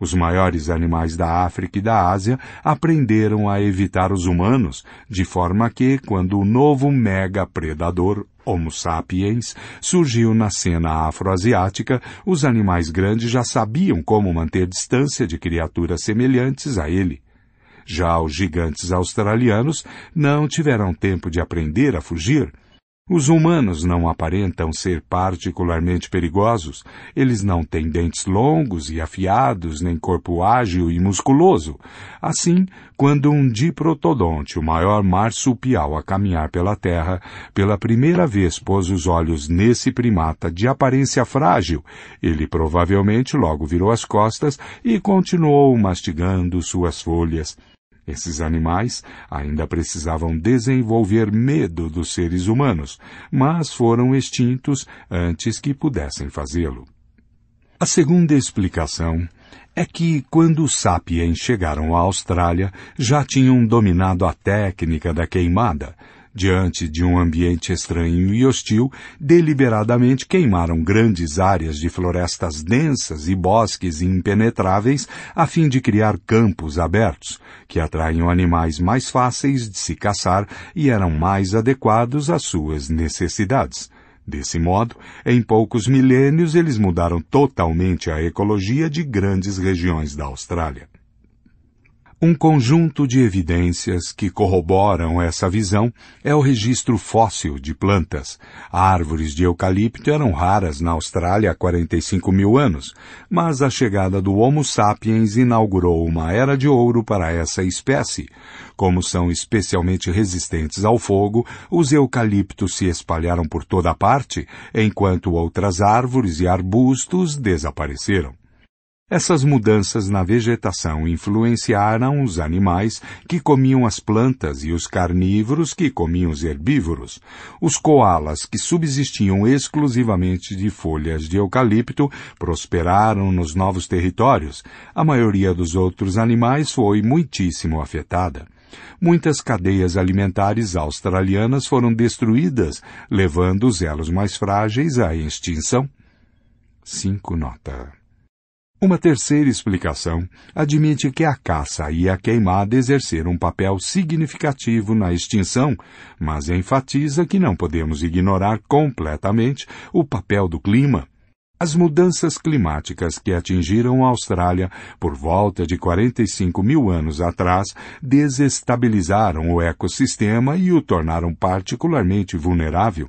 Os maiores animais da África e da Ásia aprenderam a evitar os humanos, de forma que, quando o novo mega predador Homo sapiens surgiu na cena afroasiática, os animais grandes já sabiam como manter distância de criaturas semelhantes a ele. Já os gigantes australianos não tiveram tempo de aprender a fugir, os humanos não aparentam ser particularmente perigosos. Eles não têm dentes longos e afiados, nem corpo ágil e musculoso. Assim, quando um diprotodonte, o maior marsupial a caminhar pela Terra, pela primeira vez pôs os olhos nesse primata de aparência frágil, ele provavelmente logo virou as costas e continuou mastigando suas folhas. Esses animais ainda precisavam desenvolver medo dos seres humanos, mas foram extintos antes que pudessem fazê-lo. A segunda explicação é que, quando os sapiens chegaram à Austrália, já tinham dominado a técnica da queimada, diante de um ambiente estranho e hostil, deliberadamente queimaram grandes áreas de florestas densas e bosques impenetráveis a fim de criar campos abertos, que atraíam animais mais fáceis de se caçar e eram mais adequados às suas necessidades. Desse modo, em poucos milênios eles mudaram totalmente a ecologia de grandes regiões da Austrália. Um conjunto de evidências que corroboram essa visão é o registro fóssil de plantas. Árvores de eucalipto eram raras na Austrália há 45 mil anos, mas a chegada do Homo sapiens inaugurou uma era de ouro para essa espécie. Como são especialmente resistentes ao fogo, os eucaliptos se espalharam por toda parte, enquanto outras árvores e arbustos desapareceram. Essas mudanças na vegetação influenciaram os animais que comiam as plantas e os carnívoros que comiam os herbívoros. Os koalas, que subsistiam exclusivamente de folhas de eucalipto, prosperaram nos novos territórios. A maioria dos outros animais foi muitíssimo afetada. Muitas cadeias alimentares australianas foram destruídas, levando os elos mais frágeis à extinção. 5 nota. Uma terceira explicação admite que a caça e a queimada exerceram um papel significativo na extinção, mas enfatiza que não podemos ignorar completamente o papel do clima. As mudanças climáticas que atingiram a Austrália por volta de 45 mil anos atrás desestabilizaram o ecossistema e o tornaram particularmente vulnerável.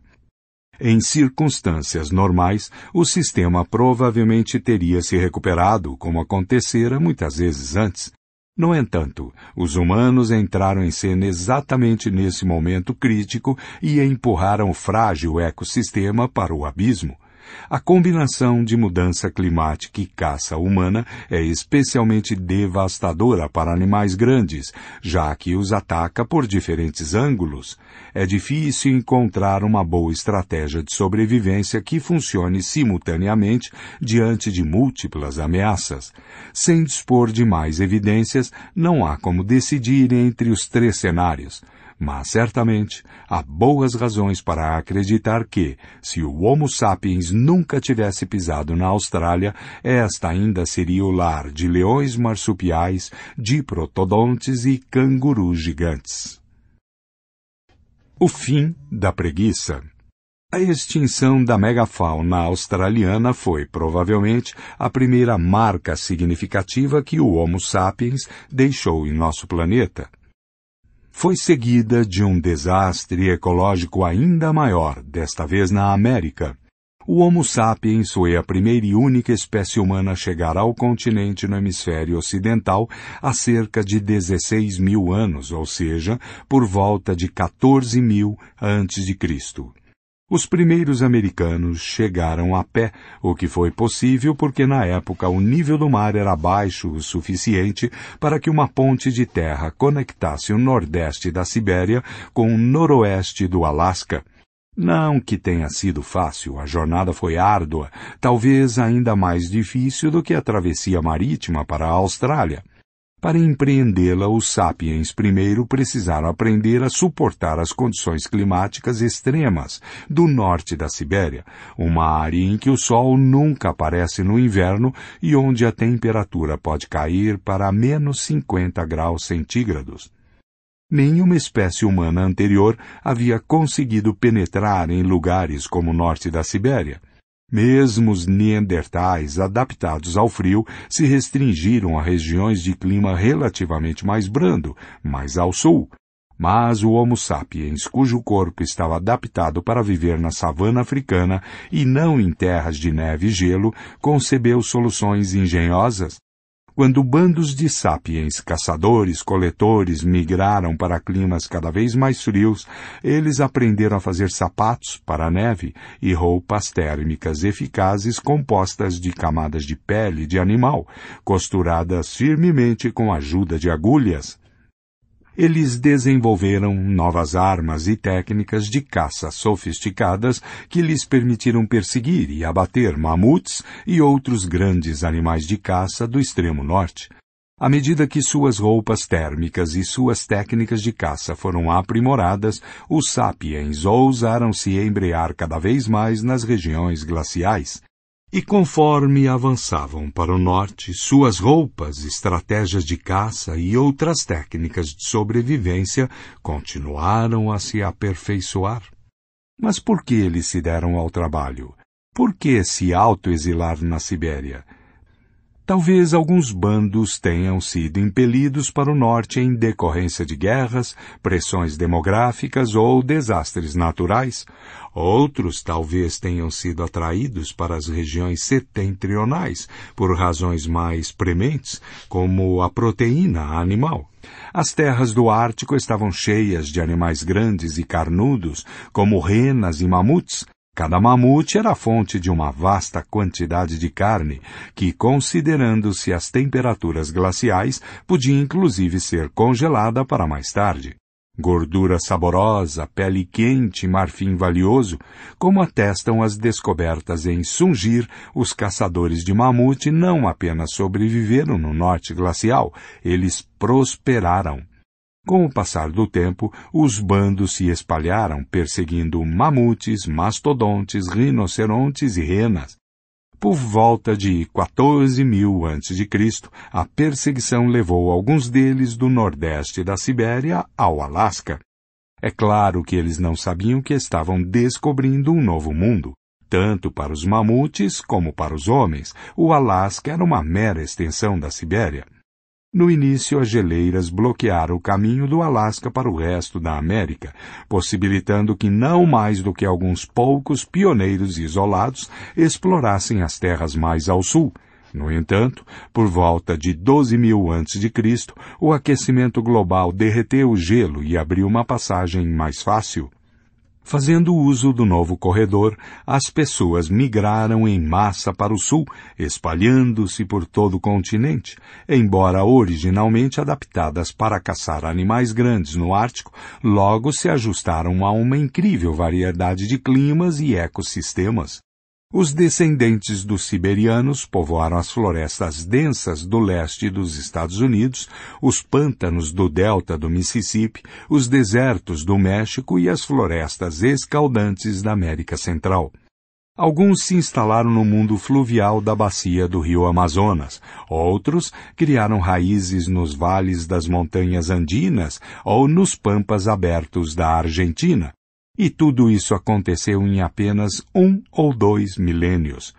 Em circunstâncias normais, o sistema provavelmente teria se recuperado, como acontecera muitas vezes antes. No entanto, os humanos entraram em cena exatamente nesse momento crítico e empurraram o frágil ecossistema para o abismo. A combinação de mudança climática e caça humana é especialmente devastadora para animais grandes, já que os ataca por diferentes ângulos. É difícil encontrar uma boa estratégia de sobrevivência que funcione simultaneamente diante de múltiplas ameaças. Sem dispor de mais evidências, não há como decidir entre os três cenários mas certamente há boas razões para acreditar que, se o Homo sapiens nunca tivesse pisado na Austrália, esta ainda seria o lar de leões marsupiais, diprotodontes e cangurus gigantes. O fim da preguiça. A extinção da megafauna australiana foi, provavelmente, a primeira marca significativa que o Homo sapiens deixou em nosso planeta foi seguida de um desastre ecológico ainda maior, desta vez na América. O Homo sapiens foi a primeira e única espécie humana a chegar ao continente no hemisfério ocidental há cerca de 16 mil anos, ou seja, por volta de 14 mil antes de Cristo. Os primeiros americanos chegaram a pé, o que foi possível porque na época o nível do mar era baixo o suficiente para que uma ponte de terra conectasse o nordeste da Sibéria com o noroeste do Alasca. Não que tenha sido fácil, a jornada foi árdua, talvez ainda mais difícil do que a travessia marítima para a Austrália. Para empreendê-la, os sapiens primeiro precisaram aprender a suportar as condições climáticas extremas do norte da Sibéria, uma área em que o sol nunca aparece no inverno e onde a temperatura pode cair para menos 50 graus centígrados. Nenhuma espécie humana anterior havia conseguido penetrar em lugares como o norte da Sibéria. Mesmo os neandertais adaptados ao frio se restringiram a regiões de clima relativamente mais brando, mais ao sul. Mas o Homo sapiens, cujo corpo estava adaptado para viver na savana africana e não em terras de neve e gelo, concebeu soluções engenhosas quando bandos de sapiens, caçadores, coletores, migraram para climas cada vez mais frios, eles aprenderam a fazer sapatos para a neve e roupas térmicas eficazes compostas de camadas de pele de animal, costuradas firmemente com a ajuda de agulhas eles desenvolveram novas armas e técnicas de caça sofisticadas que lhes permitiram perseguir e abater mamutes e outros grandes animais de caça do extremo norte. À medida que suas roupas térmicas e suas técnicas de caça foram aprimoradas, os sapiens ousaram se embrear cada vez mais nas regiões glaciais. E conforme avançavam para o norte, suas roupas, estratégias de caça e outras técnicas de sobrevivência continuaram a se aperfeiçoar. Mas por que eles se deram ao trabalho? Por que se autoexilar na Sibéria? Talvez alguns bandos tenham sido impelidos para o norte em decorrência de guerras, pressões demográficas ou desastres naturais. Outros talvez tenham sido atraídos para as regiões setentrionais por razões mais prementes, como a proteína animal. As terras do Ártico estavam cheias de animais grandes e carnudos, como renas e mamutes, Cada mamute era fonte de uma vasta quantidade de carne, que, considerando-se as temperaturas glaciais, podia inclusive ser congelada para mais tarde. Gordura saborosa, pele quente, marfim valioso, como atestam as descobertas em Sungir, os caçadores de mamute não apenas sobreviveram no norte glacial, eles prosperaram. Com o passar do tempo, os bandos se espalharam, perseguindo mamutes, mastodontes, rinocerontes e renas. Por volta de 14 mil a.C., a perseguição levou alguns deles do nordeste da Sibéria ao Alasca. É claro que eles não sabiam que estavam descobrindo um novo mundo. Tanto para os mamutes como para os homens, o Alasca era uma mera extensão da Sibéria. No início, as geleiras bloquearam o caminho do Alasca para o resto da América, possibilitando que não mais do que alguns poucos pioneiros isolados explorassem as terras mais ao sul. No entanto, por volta de 12 mil antes de Cristo, o aquecimento global derreteu o gelo e abriu uma passagem mais fácil. Fazendo uso do novo corredor, as pessoas migraram em massa para o sul, espalhando-se por todo o continente. Embora originalmente adaptadas para caçar animais grandes no Ártico, logo se ajustaram a uma incrível variedade de climas e ecossistemas. Os descendentes dos siberianos povoaram as florestas densas do leste dos Estados Unidos, os pântanos do delta do Mississippi, os desertos do México e as florestas escaldantes da América Central. Alguns se instalaram no mundo fluvial da bacia do rio Amazonas, outros criaram raízes nos vales das montanhas andinas ou nos pampas abertos da Argentina, e tudo isso aconteceu em apenas um ou dois milênios.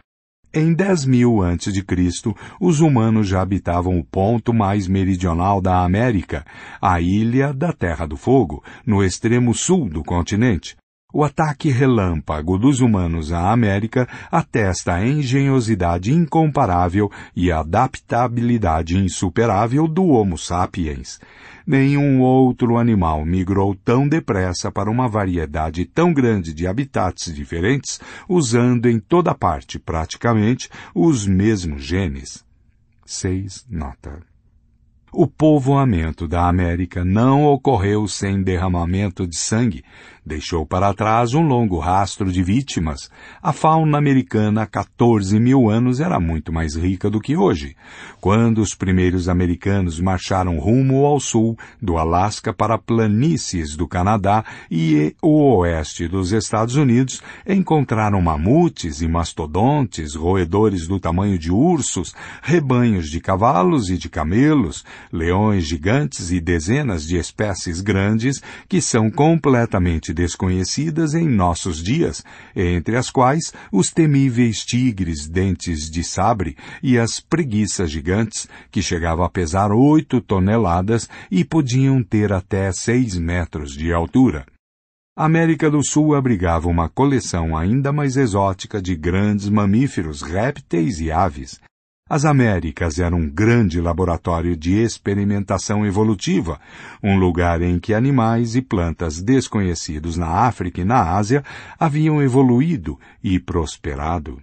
Em 10 mil antes de Cristo, os humanos já habitavam o ponto mais meridional da América, a ilha da Terra do Fogo, no extremo sul do continente. O ataque relâmpago dos humanos à América atesta a engenhosidade incomparável e adaptabilidade insuperável do Homo sapiens. Nenhum outro animal migrou tão depressa para uma variedade tão grande de habitats diferentes, usando em toda parte, praticamente, os mesmos genes. 6. Nota. O povoamento da América não ocorreu sem derramamento de sangue, deixou para trás um longo rastro de vítimas. A fauna americana há 14 mil anos era muito mais rica do que hoje. Quando os primeiros americanos marcharam rumo ao sul, do Alasca para planícies do Canadá e o oeste dos Estados Unidos, encontraram mamutes e mastodontes, roedores do tamanho de ursos, rebanhos de cavalos e de camelos, leões gigantes e dezenas de espécies grandes que são completamente desconhecidas em nossos dias, entre as quais os temíveis tigres dentes de sabre e as preguiças gigantes, que chegavam a pesar oito toneladas e podiam ter até seis metros de altura. A América do Sul abrigava uma coleção ainda mais exótica de grandes mamíferos, répteis e aves, as Américas eram um grande laboratório de experimentação evolutiva, um lugar em que animais e plantas desconhecidos na África e na Ásia haviam evoluído e prosperado.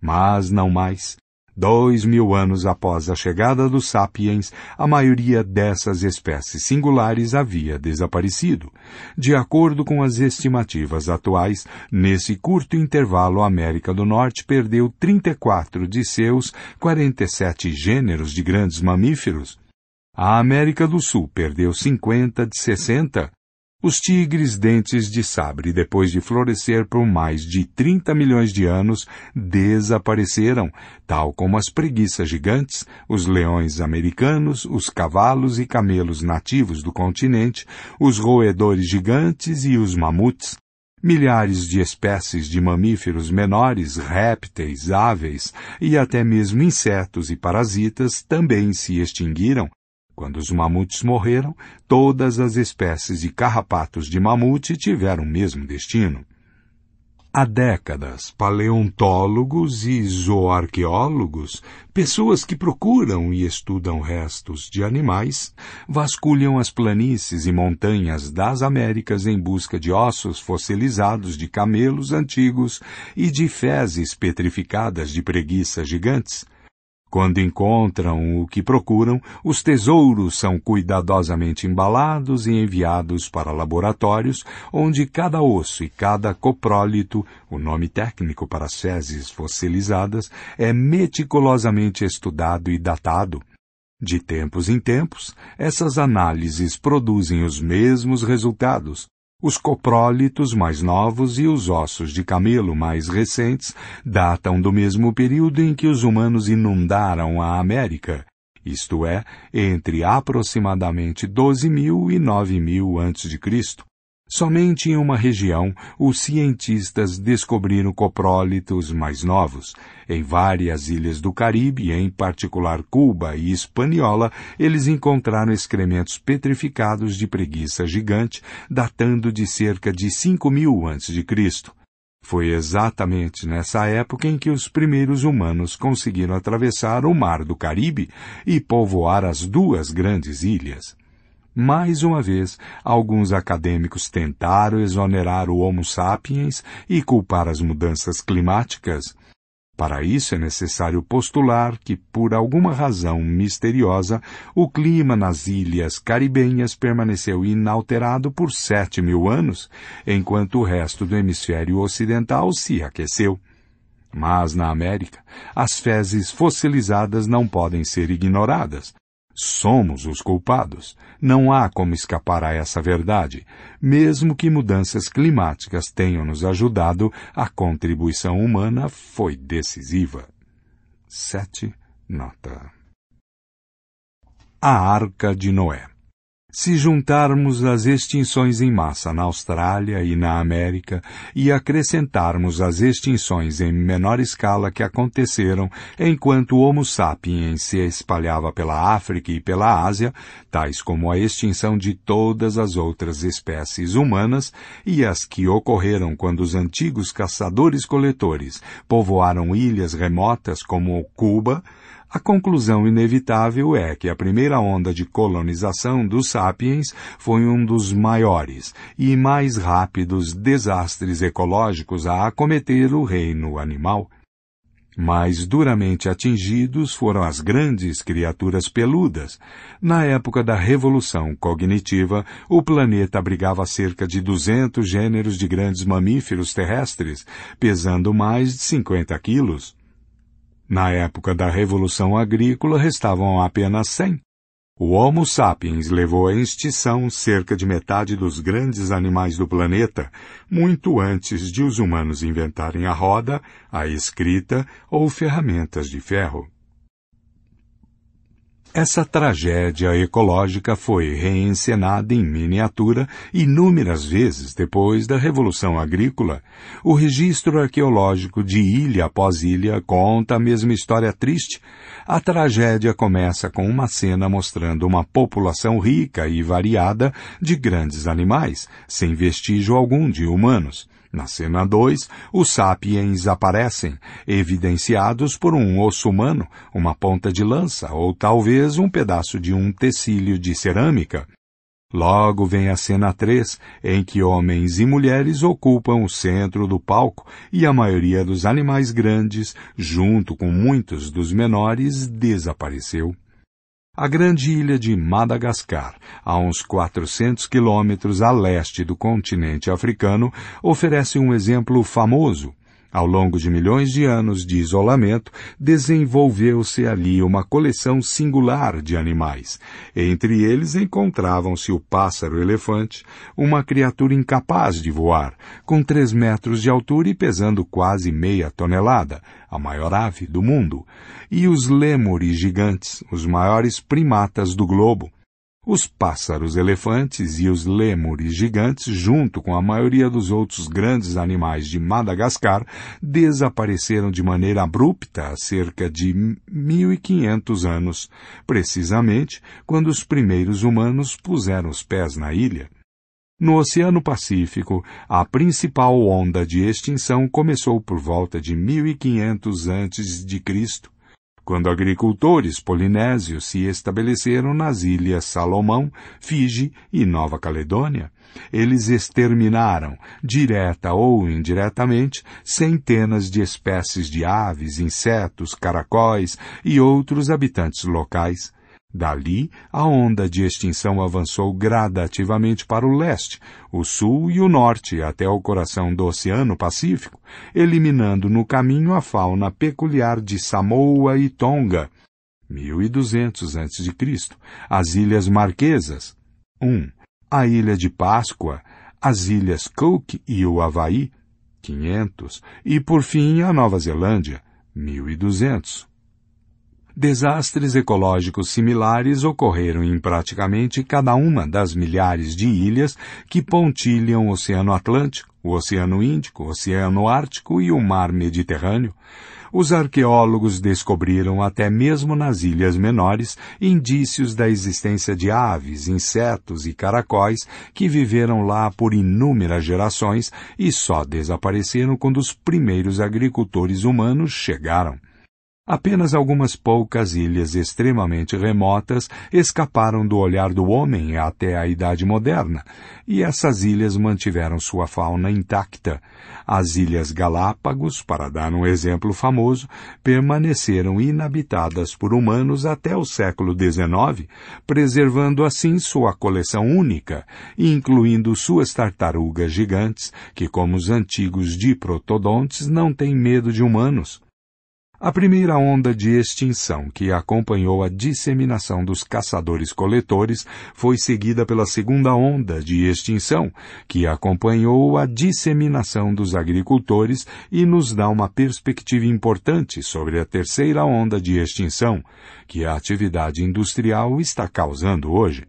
Mas não mais. Dois mil anos após a chegada dos sapiens, a maioria dessas espécies singulares havia desaparecido. De acordo com as estimativas atuais, nesse curto intervalo a América do Norte perdeu 34 de seus 47 gêneros de grandes mamíferos. A América do Sul perdeu 50 de 60, os tigres dentes de sabre, depois de florescer por mais de 30 milhões de anos, desapareceram, tal como as preguiças gigantes, os leões americanos, os cavalos e camelos nativos do continente, os roedores gigantes e os mamutes. Milhares de espécies de mamíferos menores, répteis, aves e até mesmo insetos e parasitas também se extinguiram, quando os mamutes morreram, todas as espécies de carrapatos de mamute tiveram o mesmo destino. Há décadas, paleontólogos e zoarqueólogos, pessoas que procuram e estudam restos de animais, vasculham as planícies e montanhas das Américas em busca de ossos fossilizados de camelos antigos e de fezes petrificadas de preguiças gigantes, quando encontram o que procuram, os tesouros são cuidadosamente embalados e enviados para laboratórios, onde cada osso e cada coprólito, o nome técnico para fezes fossilizadas, é meticulosamente estudado e datado. De tempos em tempos, essas análises produzem os mesmos resultados, os coprólitos mais novos e os ossos de camelo mais recentes datam do mesmo período em que os humanos inundaram a América, isto é, entre aproximadamente 12 mil e 9 mil a.C. Somente em uma região os cientistas descobriram coprólitos mais novos. Em várias ilhas do Caribe, em particular Cuba e Hispaniola, eles encontraram excrementos petrificados de preguiça gigante, datando de cerca de 5 mil a.C. Foi exatamente nessa época em que os primeiros humanos conseguiram atravessar o Mar do Caribe e povoar as duas grandes ilhas. Mais uma vez, alguns acadêmicos tentaram exonerar o Homo sapiens e culpar as mudanças climáticas. Para isso é necessário postular que, por alguma razão misteriosa, o clima nas ilhas caribenhas permaneceu inalterado por sete mil anos, enquanto o resto do hemisfério ocidental se aqueceu. Mas na América, as fezes fossilizadas não podem ser ignoradas. Somos os culpados. Não há como escapar a essa verdade. Mesmo que mudanças climáticas tenham nos ajudado, a contribuição humana foi decisiva. 7. Nota. A Arca de Noé se juntarmos as extinções em massa na Austrália e na América e acrescentarmos as extinções em menor escala que aconteceram enquanto o Homo sapiens se espalhava pela África e pela Ásia, tais como a extinção de todas as outras espécies humanas e as que ocorreram quando os antigos caçadores-coletores povoaram ilhas remotas como Cuba, a conclusão inevitável é que a primeira onda de colonização dos sapiens foi um dos maiores e mais rápidos desastres ecológicos a acometer o reino animal. Mais duramente atingidos foram as grandes criaturas peludas. Na época da Revolução Cognitiva, o planeta abrigava cerca de 200 gêneros de grandes mamíferos terrestres, pesando mais de 50 quilos. Na época da Revolução Agrícola, restavam apenas 100. O Homo sapiens levou à extinção cerca de metade dos grandes animais do planeta, muito antes de os humanos inventarem a roda, a escrita ou ferramentas de ferro. Essa tragédia ecológica foi reencenada em miniatura inúmeras vezes depois da Revolução Agrícola. O registro arqueológico de ilha após ilha conta a mesma história triste. A tragédia começa com uma cena mostrando uma população rica e variada de grandes animais, sem vestígio algum de humanos. Na cena 2, os sapiens aparecem, evidenciados por um osso humano, uma ponta de lança ou talvez um pedaço de um tecílio de cerâmica. Logo vem a cena 3, em que homens e mulheres ocupam o centro do palco e a maioria dos animais grandes, junto com muitos dos menores, desapareceu. A grande ilha de Madagascar, a uns 400 quilômetros a leste do continente africano, oferece um exemplo famoso. Ao longo de milhões de anos de isolamento, desenvolveu-se ali uma coleção singular de animais. Entre eles encontravam-se o pássaro-elefante, uma criatura incapaz de voar, com três metros de altura e pesando quase meia tonelada, a maior ave do mundo, e os lêmures gigantes, os maiores primatas do globo, os pássaros-elefantes e os lêmures gigantes, junto com a maioria dos outros grandes animais de Madagascar, desapareceram de maneira abrupta há cerca de 1500 anos, precisamente quando os primeiros humanos puseram os pés na ilha. No Oceano Pacífico, a principal onda de extinção começou por volta de 1500 a.C quando agricultores polinésios se estabeleceram nas ilhas Salomão, Fiji e Nova Caledônia. Eles exterminaram, direta ou indiretamente, centenas de espécies de aves, insetos, caracóis e outros habitantes locais. Dali, a onda de extinção avançou gradativamente para o leste, o sul e o norte até o coração do Oceano Pacífico, eliminando no caminho a fauna peculiar de Samoa e Tonga, 1200 a.C., as Ilhas Marquesas, 1. A Ilha de Páscoa, as Ilhas Cook e o Havaí, 500, e por fim a Nova Zelândia, 1200. Desastres ecológicos similares ocorreram em praticamente cada uma das milhares de ilhas que pontilham o Oceano Atlântico, o Oceano Índico, o Oceano Ártico e o Mar Mediterrâneo. Os arqueólogos descobriram até mesmo nas ilhas menores indícios da existência de aves, insetos e caracóis que viveram lá por inúmeras gerações e só desapareceram quando os primeiros agricultores humanos chegaram. Apenas algumas poucas ilhas extremamente remotas escaparam do olhar do homem até a Idade Moderna, e essas ilhas mantiveram sua fauna intacta. As Ilhas Galápagos, para dar um exemplo famoso, permaneceram inabitadas por humanos até o século XIX, preservando assim sua coleção única, incluindo suas tartarugas gigantes, que, como os antigos diprotodontes, não têm medo de humanos. A primeira onda de extinção que acompanhou a disseminação dos caçadores-coletores foi seguida pela segunda onda de extinção, que acompanhou a disseminação dos agricultores e nos dá uma perspectiva importante sobre a terceira onda de extinção, que a atividade industrial está causando hoje.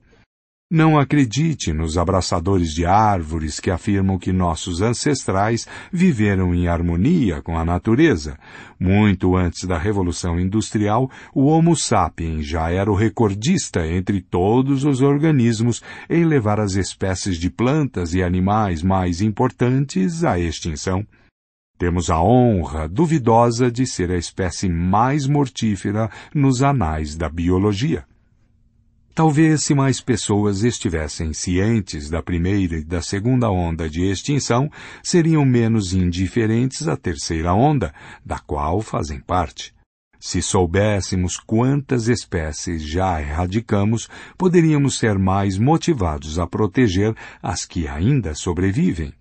Não acredite nos abraçadores de árvores que afirmam que nossos ancestrais viveram em harmonia com a natureza. Muito antes da Revolução Industrial, o Homo sapiens já era o recordista entre todos os organismos em levar as espécies de plantas e animais mais importantes à extinção. Temos a honra duvidosa de ser a espécie mais mortífera nos anais da biologia. Talvez se mais pessoas estivessem cientes da primeira e da segunda onda de extinção, seriam menos indiferentes à terceira onda, da qual fazem parte. Se soubéssemos quantas espécies já erradicamos, poderíamos ser mais motivados a proteger as que ainda sobrevivem.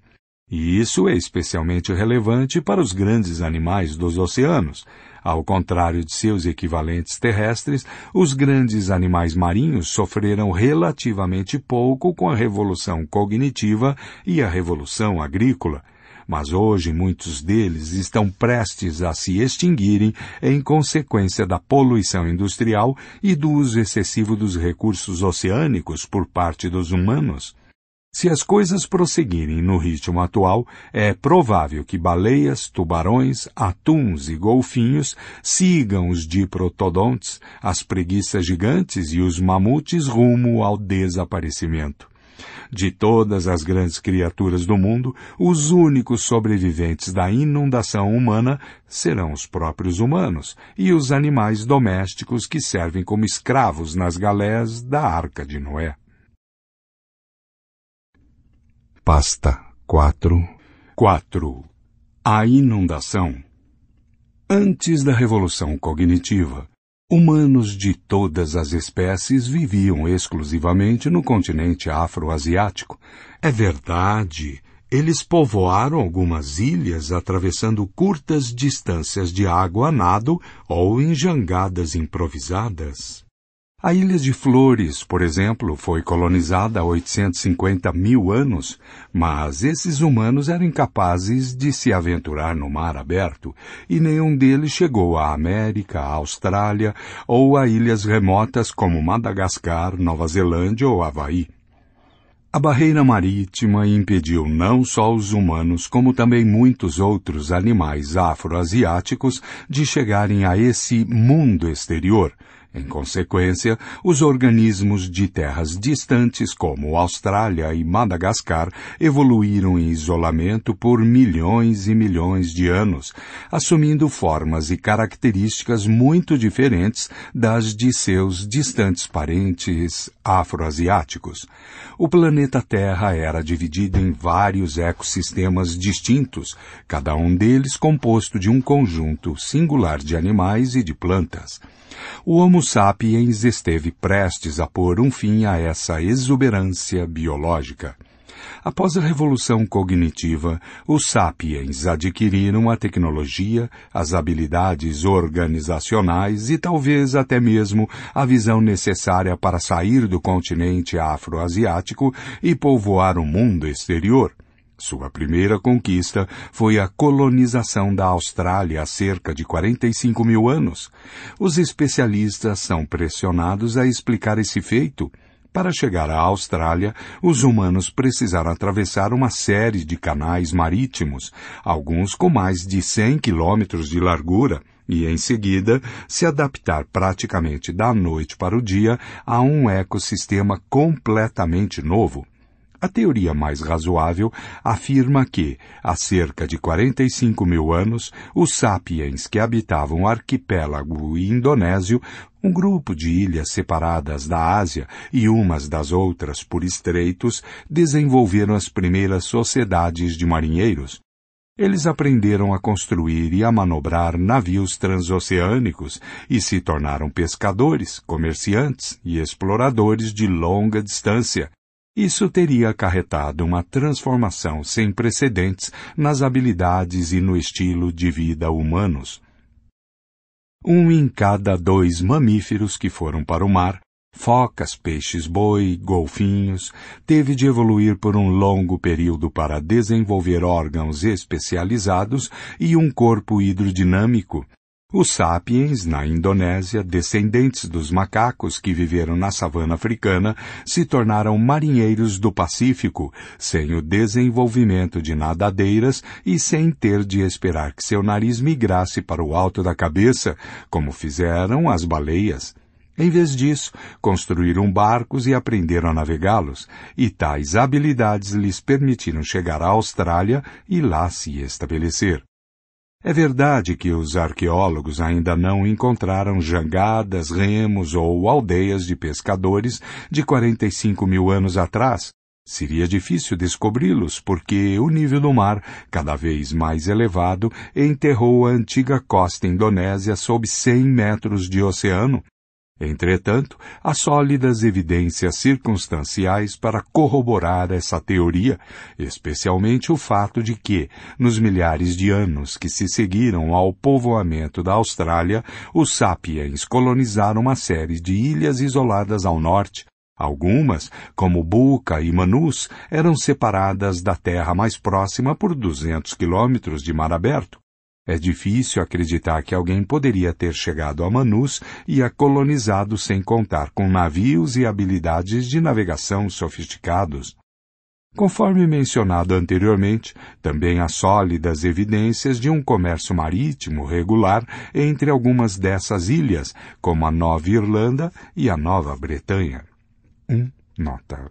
E isso é especialmente relevante para os grandes animais dos oceanos. Ao contrário de seus equivalentes terrestres, os grandes animais marinhos sofreram relativamente pouco com a revolução cognitiva e a revolução agrícola. Mas hoje muitos deles estão prestes a se extinguirem em consequência da poluição industrial e do uso excessivo dos recursos oceânicos por parte dos humanos. Se as coisas prosseguirem no ritmo atual, é provável que baleias, tubarões, atuns e golfinhos sigam os diprotodontes, as preguiças gigantes e os mamutes rumo ao desaparecimento. De todas as grandes criaturas do mundo, os únicos sobreviventes da inundação humana serão os próprios humanos e os animais domésticos que servem como escravos nas galés da Arca de Noé. Pasta 4 4. A inundação. Antes da revolução cognitiva, humanos de todas as espécies viviam exclusivamente no continente afroasiático. É verdade, eles povoaram algumas ilhas atravessando curtas distâncias de água a nado ou em jangadas improvisadas. A Ilha de Flores, por exemplo, foi colonizada há 850 mil anos, mas esses humanos eram incapazes de se aventurar no mar aberto e nenhum deles chegou à América, à Austrália ou a ilhas remotas como Madagascar, Nova Zelândia ou Havaí. A barreira marítima impediu não só os humanos, como também muitos outros animais afroasiáticos de chegarem a esse mundo exterior, em consequência, os organismos de terras distantes como Austrália e Madagascar evoluíram em isolamento por milhões e milhões de anos, assumindo formas e características muito diferentes das de seus distantes parentes afroasiáticos. O planeta Terra era dividido em vários ecossistemas distintos, cada um deles composto de um conjunto singular de animais e de plantas o Homo sapiens esteve prestes a pôr um fim a essa exuberância biológica. Após a revolução cognitiva, os sapiens adquiriram a tecnologia, as habilidades organizacionais e talvez até mesmo a visão necessária para sair do continente afroasiático e povoar o mundo exterior. Sua primeira conquista foi a colonização da Austrália há cerca de 45 mil anos. Os especialistas são pressionados a explicar esse feito. Para chegar à Austrália, os humanos precisaram atravessar uma série de canais marítimos, alguns com mais de 100 quilômetros de largura, e em seguida se adaptar praticamente da noite para o dia a um ecossistema completamente novo. A teoria mais razoável afirma que, há cerca de 45 mil anos, os sapiens que habitavam o arquipélago indonésio, um grupo de ilhas separadas da Ásia e umas das outras por estreitos, desenvolveram as primeiras sociedades de marinheiros, eles aprenderam a construir e a manobrar navios transoceânicos e se tornaram pescadores, comerciantes e exploradores de longa distância, isso teria acarretado uma transformação sem precedentes nas habilidades e no estilo de vida humanos. Um em cada dois mamíferos que foram para o mar, focas, peixes-boi, golfinhos, teve de evoluir por um longo período para desenvolver órgãos especializados e um corpo hidrodinâmico, os sapiens, na Indonésia, descendentes dos macacos que viveram na savana africana, se tornaram marinheiros do Pacífico, sem o desenvolvimento de nadadeiras e sem ter de esperar que seu nariz migrasse para o alto da cabeça, como fizeram as baleias. Em vez disso, construíram barcos e aprenderam a navegá-los, e tais habilidades lhes permitiram chegar à Austrália e lá se estabelecer. É verdade que os arqueólogos ainda não encontraram jangadas, remos ou aldeias de pescadores de 45 mil anos atrás. Seria difícil descobri-los porque o nível do mar, cada vez mais elevado, enterrou a antiga costa indonésia sob 100 metros de oceano Entretanto, há sólidas evidências circunstanciais para corroborar essa teoria, especialmente o fato de que, nos milhares de anos que se seguiram ao povoamento da Austrália, os sapiens colonizaram uma série de ilhas isoladas ao norte. Algumas, como Buca e Manus, eram separadas da terra mais próxima por 200 quilômetros de mar aberto. É difícil acreditar que alguém poderia ter chegado a Manus e a colonizado sem contar com navios e habilidades de navegação sofisticados. Conforme mencionado anteriormente, também há sólidas evidências de um comércio marítimo regular entre algumas dessas ilhas, como a Nova Irlanda e a Nova Bretanha. 1. Um, nota.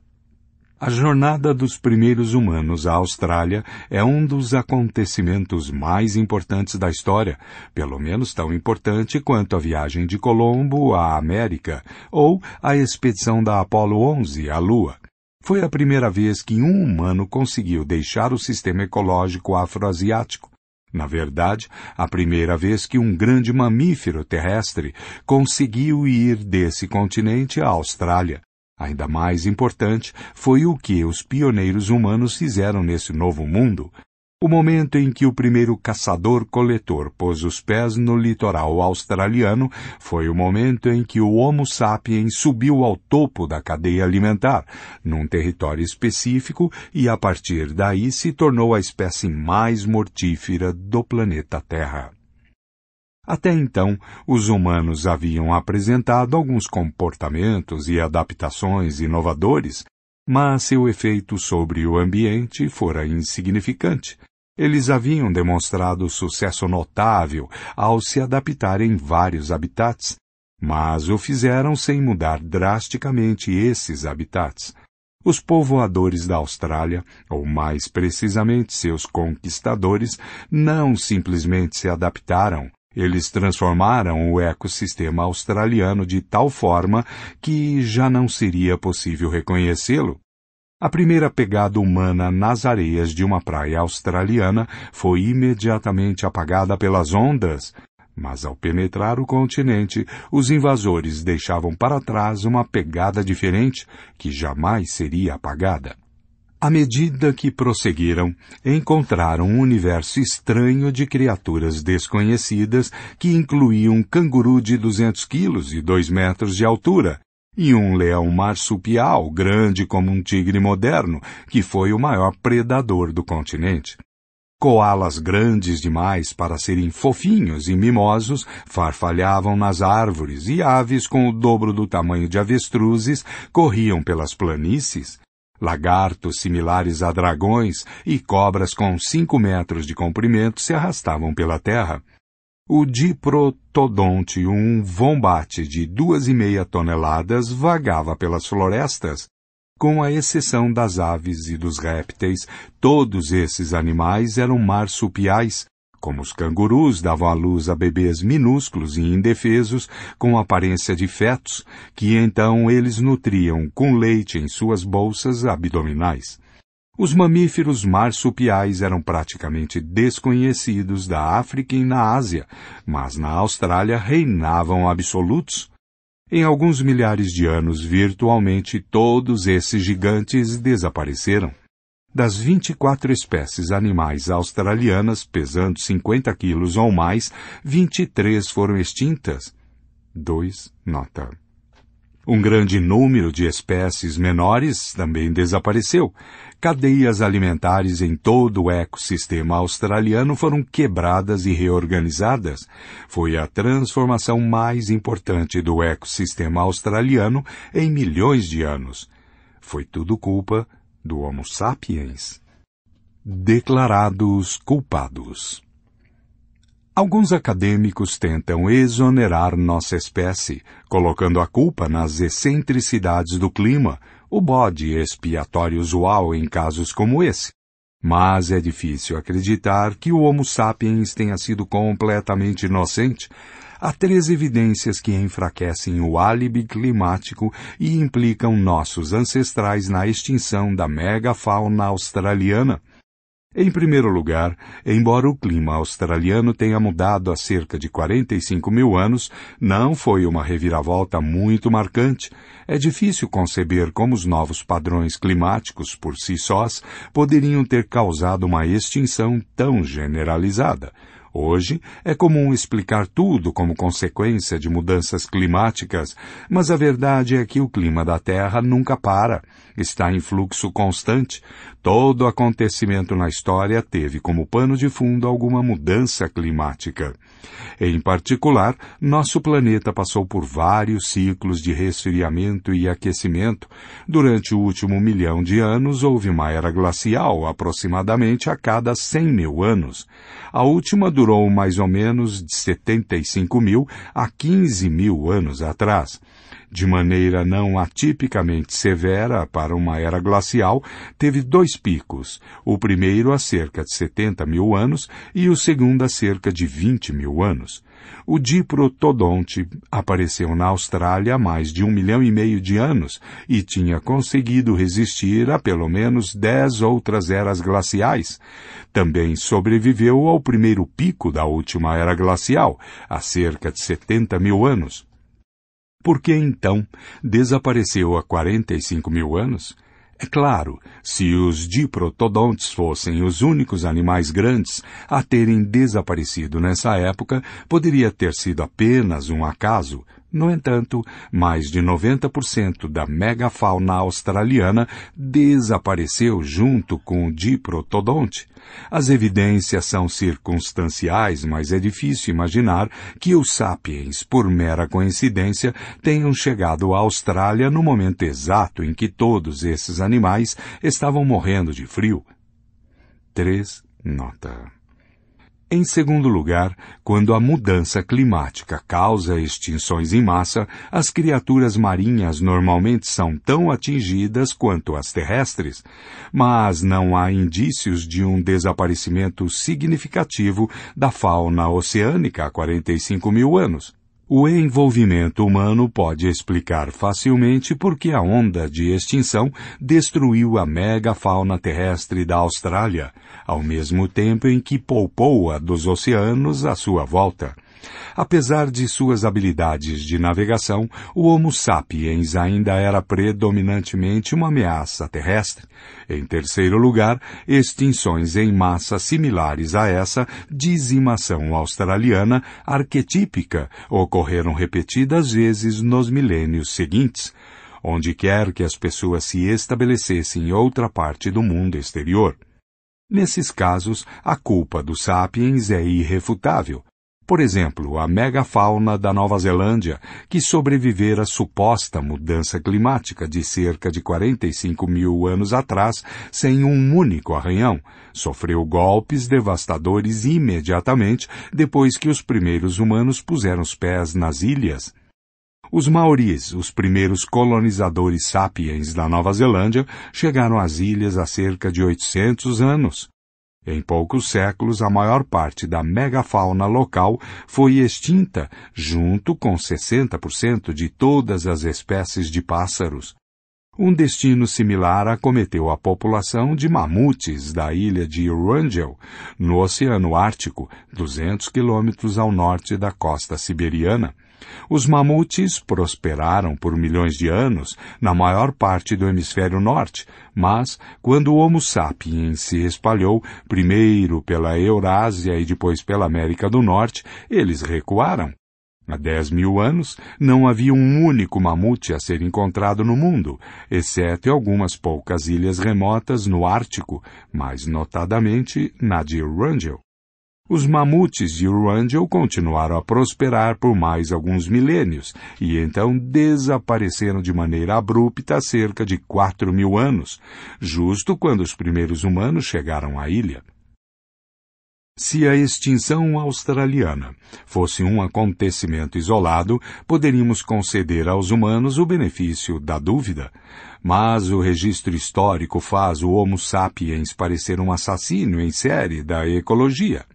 A jornada dos primeiros humanos à Austrália é um dos acontecimentos mais importantes da história, pelo menos tão importante quanto a viagem de Colombo à América ou a expedição da Apollo 11 à Lua. Foi a primeira vez que um humano conseguiu deixar o sistema ecológico afroasiático. Na verdade, a primeira vez que um grande mamífero terrestre conseguiu ir desse continente à Austrália, Ainda mais importante foi o que os pioneiros humanos fizeram nesse novo mundo. O momento em que o primeiro caçador-coletor pôs os pés no litoral australiano foi o momento em que o Homo sapiens subiu ao topo da cadeia alimentar, num território específico, e a partir daí se tornou a espécie mais mortífera do planeta Terra. Até então, os humanos haviam apresentado alguns comportamentos e adaptações inovadores, mas seu efeito sobre o ambiente fora insignificante. Eles haviam demonstrado sucesso notável ao se adaptar em vários habitats, mas o fizeram sem mudar drasticamente esses habitats. Os povoadores da Austrália, ou mais precisamente seus conquistadores, não simplesmente se adaptaram, eles transformaram o ecossistema australiano de tal forma que já não seria possível reconhecê-lo. A primeira pegada humana nas areias de uma praia australiana foi imediatamente apagada pelas ondas, mas ao penetrar o continente, os invasores deixavam para trás uma pegada diferente que jamais seria apagada. À medida que prosseguiram, encontraram um universo estranho de criaturas desconhecidas que incluíam um canguru de 200 quilos e 2 metros de altura, e um leão marsupial grande como um tigre moderno, que foi o maior predador do continente. Coalas grandes demais para serem fofinhos e mimosos farfalhavam nas árvores e aves com o dobro do tamanho de avestruzes corriam pelas planícies Lagartos similares a dragões e cobras com cinco metros de comprimento se arrastavam pela terra. O diprotodonte, um vombate de duas e meia toneladas, vagava pelas florestas. Com a exceção das aves e dos répteis, todos esses animais eram marsupiais, como os cangurus davam à luz a bebês minúsculos e indefesos, com aparência de fetos, que então eles nutriam com leite em suas bolsas abdominais. Os mamíferos marsupiais eram praticamente desconhecidos da África e na Ásia, mas na Austrália reinavam absolutos. Em alguns milhares de anos, virtualmente todos esses gigantes desapareceram. Das 24 espécies animais australianas pesando 50 quilos ou mais, 23 foram extintas. 2. Nota. Um grande número de espécies menores também desapareceu. Cadeias alimentares em todo o ecossistema australiano foram quebradas e reorganizadas. Foi a transformação mais importante do ecossistema australiano em milhões de anos. Foi tudo culpa do Homo sapiens, declarados culpados. Alguns acadêmicos tentam exonerar nossa espécie, colocando a culpa nas excentricidades do clima, o bode expiatório usual em casos como esse. Mas é difícil acreditar que o Homo sapiens tenha sido completamente inocente. Há três evidências que enfraquecem o álibi climático e implicam nossos ancestrais na extinção da megafauna australiana. Em primeiro lugar, embora o clima australiano tenha mudado há cerca de 45 mil anos, não foi uma reviravolta muito marcante. É difícil conceber como os novos padrões climáticos por si sós poderiam ter causado uma extinção tão generalizada. Hoje é comum explicar tudo como consequência de mudanças climáticas, mas a verdade é que o clima da Terra nunca para, está em fluxo constante. Todo acontecimento na história teve como pano de fundo alguma mudança climática. Em particular, nosso planeta passou por vários ciclos de resfriamento e aquecimento. Durante o último milhão de anos houve uma era glacial, aproximadamente a cada 100 mil anos. A última durou mais ou menos de 75 mil a 15 mil anos atrás de maneira não atipicamente severa para uma era glacial, teve dois picos, o primeiro há cerca de 70 mil anos e o segundo há cerca de 20 mil anos. O diprotodonte apareceu na Austrália há mais de um milhão e meio de anos e tinha conseguido resistir a pelo menos dez outras eras glaciais. Também sobreviveu ao primeiro pico da última era glacial, há cerca de 70 mil anos. Por que então desapareceu há 45 mil anos? É claro, se os diprotodontes fossem os únicos animais grandes a terem desaparecido nessa época, poderia ter sido apenas um acaso, no entanto, mais de 90% da megafauna australiana desapareceu junto com o diprotodonte. As evidências são circunstanciais, mas é difícil imaginar que os sapiens, por mera coincidência, tenham chegado à Austrália no momento exato em que todos esses animais estavam morrendo de frio. 3. Nota. Em segundo lugar, quando a mudança climática causa extinções em massa, as criaturas marinhas normalmente são tão atingidas quanto as terrestres, mas não há indícios de um desaparecimento significativo da fauna oceânica há 45 mil anos. O envolvimento humano pode explicar facilmente por que a onda de extinção destruiu a megafauna terrestre da Austrália, ao mesmo tempo em que poupou a dos oceanos à sua volta. Apesar de suas habilidades de navegação, o Homo sapiens ainda era predominantemente uma ameaça terrestre. Em terceiro lugar, extinções em massa similares a essa dizimação australiana arquetípica ocorreram repetidas vezes nos milênios seguintes onde quer que as pessoas se estabelecessem em outra parte do mundo exterior. Nesses casos, a culpa dos sapiens é irrefutável. Por exemplo, a megafauna da Nova Zelândia, que sobrevivera à suposta mudança climática de cerca de 45 mil anos atrás sem um único arranhão, sofreu golpes devastadores imediatamente depois que os primeiros humanos puseram os pés nas ilhas. Os maoris, os primeiros colonizadores sapiens da Nova Zelândia, chegaram às ilhas há cerca de 800 anos. Em poucos séculos, a maior parte da megafauna local foi extinta, junto com 60% de todas as espécies de pássaros. Um destino similar acometeu a população de mamutes da ilha de Wrangel, no Oceano Ártico, 200 quilômetros ao norte da costa siberiana. Os mamutes prosperaram por milhões de anos na maior parte do hemisfério norte, mas quando o Homo sapiens se espalhou, primeiro pela Eurásia e depois pela América do Norte, eles recuaram. Há dez mil anos, não havia um único mamute a ser encontrado no mundo, exceto em algumas poucas ilhas remotas no Ártico, mais notadamente na de Wrangel. Os mamutes de Wrangel continuaram a prosperar por mais alguns milênios e então desapareceram de maneira abrupta há cerca de quatro mil anos, justo quando os primeiros humanos chegaram à ilha. Se a extinção australiana fosse um acontecimento isolado, poderíamos conceder aos humanos o benefício da dúvida. Mas o registro histórico faz o Homo sapiens parecer um assassino em série da ecologia.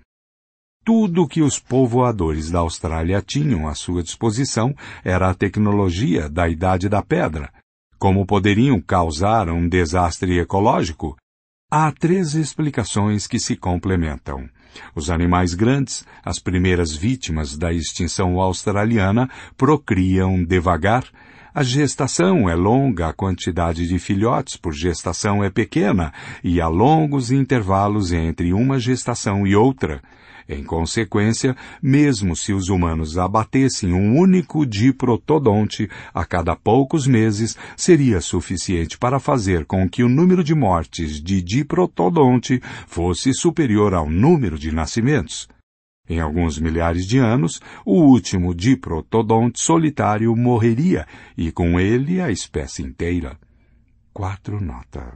Tudo o que os povoadores da Austrália tinham à sua disposição era a tecnologia da Idade da Pedra. Como poderiam causar um desastre ecológico? Há três explicações que se complementam. Os animais grandes, as primeiras vítimas da extinção australiana, procriam devagar. A gestação é longa, a quantidade de filhotes por gestação é pequena e há longos intervalos entre uma gestação e outra. Em consequência, mesmo se os humanos abatessem um único diprotodonte a cada poucos meses, seria suficiente para fazer com que o número de mortes de diprotodonte fosse superior ao número de nascimentos. Em alguns milhares de anos, o último diprotodonte solitário morreria e com ele a espécie inteira. 4 nota.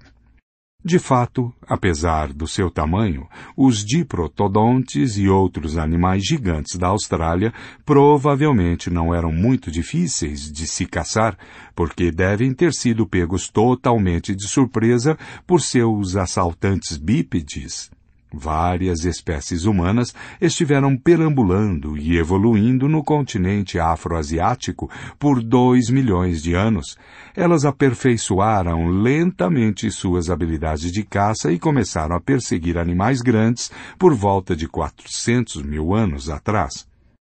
De fato, apesar do seu tamanho, os diprotodontes e outros animais gigantes da Austrália provavelmente não eram muito difíceis de se caçar, porque devem ter sido pegos totalmente de surpresa por seus assaltantes bípedes. Várias espécies humanas estiveram perambulando e evoluindo no continente afroasiático por dois milhões de anos. Elas aperfeiçoaram lentamente suas habilidades de caça e começaram a perseguir animais grandes por volta de 400 mil anos atrás.